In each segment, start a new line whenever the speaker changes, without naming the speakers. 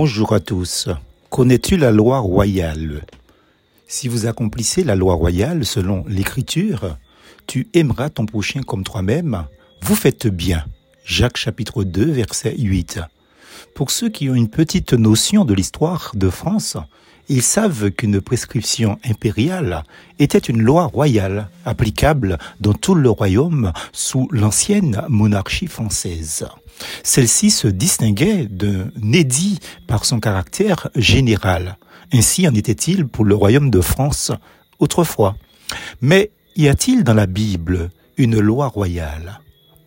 Bonjour à tous. Connais-tu la loi royale? Si vous accomplissez la loi royale selon l'Écriture, tu aimeras ton prochain comme toi-même, vous faites bien. Jacques chapitre 2 verset 8. Pour ceux qui ont une petite notion de l'histoire de France, ils savent qu'une prescription impériale était une loi royale applicable dans tout le royaume sous l'ancienne monarchie française. Celle-ci se distinguait d'un édit par son caractère général. Ainsi en était-il pour le royaume de France autrefois. Mais y a-t-il dans la Bible une loi royale?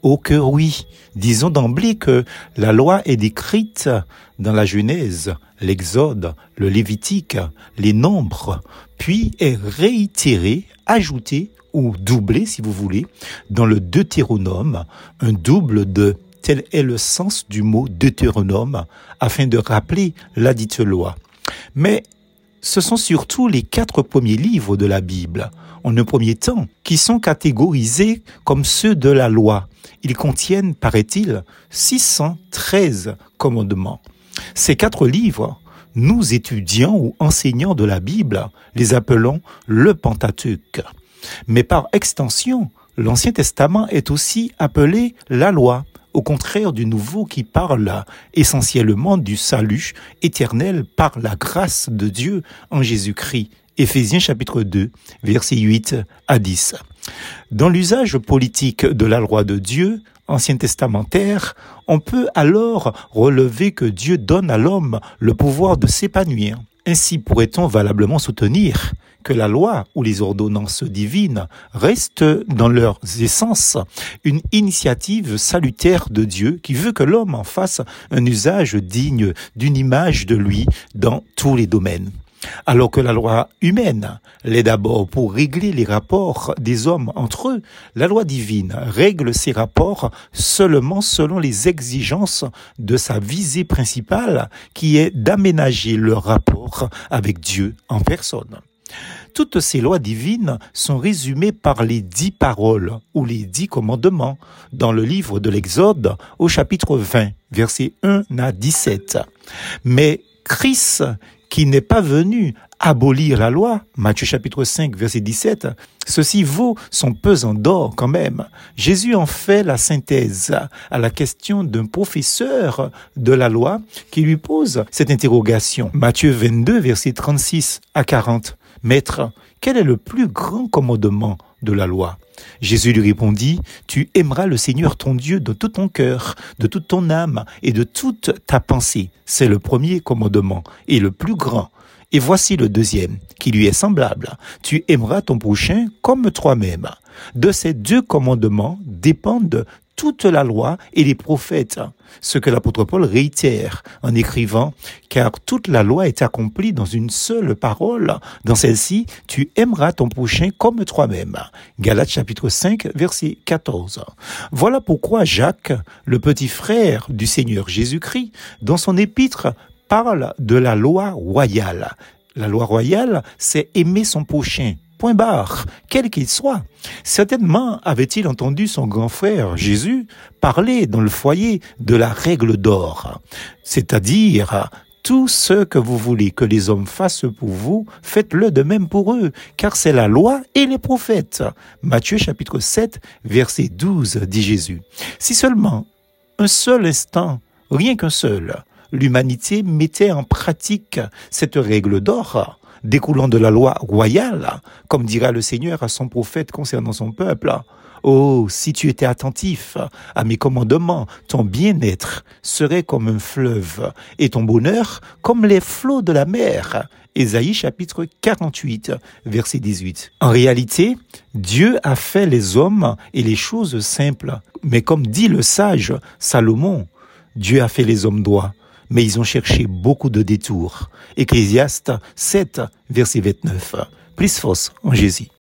Oh que oui. Disons d'emblée que la loi est décrite dans la Genèse, l'Exode, le Lévitique, les Nombres, puis est réitérée, ajoutée ou doublée, si vous voulez, dans le Deutéronome, un double de tel est le sens du mot Deutéronome, afin de rappeler la dite loi. Mais ce sont surtout les quatre premiers livres de la Bible, en un premier temps, qui sont catégorisés comme ceux de la loi. Ils contiennent, paraît-il, 613 commandements. Ces quatre livres, nous étudiants ou enseignants de la Bible les appelons le Pentateuque. Mais par extension, l'Ancien Testament est aussi appelé la loi, au contraire du Nouveau qui parle essentiellement du salut éternel par la grâce de Dieu en Jésus-Christ. Éphésiens chapitre 2, versets 8 à 10. Dans l'usage politique de la loi de Dieu, ancien testamentaire, on peut alors relever que Dieu donne à l'homme le pouvoir de s'épanouir. Ainsi pourrait-on valablement soutenir que la loi ou les ordonnances divines restent dans leur essence une initiative salutaire de Dieu qui veut que l'homme en fasse un usage digne d'une image de lui dans tous les domaines. Alors que la loi humaine l'est d'abord pour régler les rapports des hommes entre eux, la loi divine règle ces rapports seulement selon les exigences de sa visée principale qui est d'aménager le rapport avec Dieu en personne. Toutes ces lois divines sont résumées par les dix paroles ou les dix commandements dans le livre de l'Exode au chapitre 20, versets 1 à 17. Mais Christ qui n'est pas venu abolir la loi, Matthieu chapitre 5 verset 17, ceci vaut son pesant d'or quand même. Jésus en fait la synthèse à la question d'un professeur de la loi qui lui pose cette interrogation. Matthieu 22 verset 36 à 40. Maître, quel est le plus grand commandement de la loi? Jésus lui répondit, Tu aimeras le Seigneur ton Dieu de tout ton cœur, de toute ton âme et de toute ta pensée. C'est le premier commandement et le plus grand. Et voici le deuxième, qui lui est semblable. Tu aimeras ton prochain comme toi-même. De ces deux commandements dépendent toute la loi et les prophètes, ce que l'apôtre Paul réitère en écrivant, car toute la loi est accomplie dans une seule parole. Dans celle-ci, tu aimeras ton prochain comme toi-même. Galates chapitre 5, verset 14. Voilà pourquoi Jacques, le petit frère du Seigneur Jésus-Christ, dans son épître, parle de la loi royale. La loi royale, c'est aimer son prochain, quel qu'il soit. Certainement avait-il entendu son grand frère Jésus parler dans le foyer de la règle d'or, c'est-à-dire tout ce que vous voulez que les hommes fassent pour vous, faites-le de même pour eux, car c'est la loi et les prophètes. Matthieu chapitre 7, verset 12, dit Jésus. Si seulement un seul instant, rien qu'un seul, l'humanité mettait en pratique cette règle d'or, découlant de la loi royale, comme dira le Seigneur à son prophète concernant son peuple. Oh, si tu étais attentif à mes commandements, ton bien-être serait comme un fleuve, et ton bonheur comme les flots de la mer. Ésaïe chapitre 48, verset 18. En réalité, Dieu a fait les hommes et les choses simples. Mais comme dit le sage Salomon, Dieu a fait les hommes droits mais ils ont cherché beaucoup de détours. Ecclésiaste 7, verset 29. Plus force en Jésus.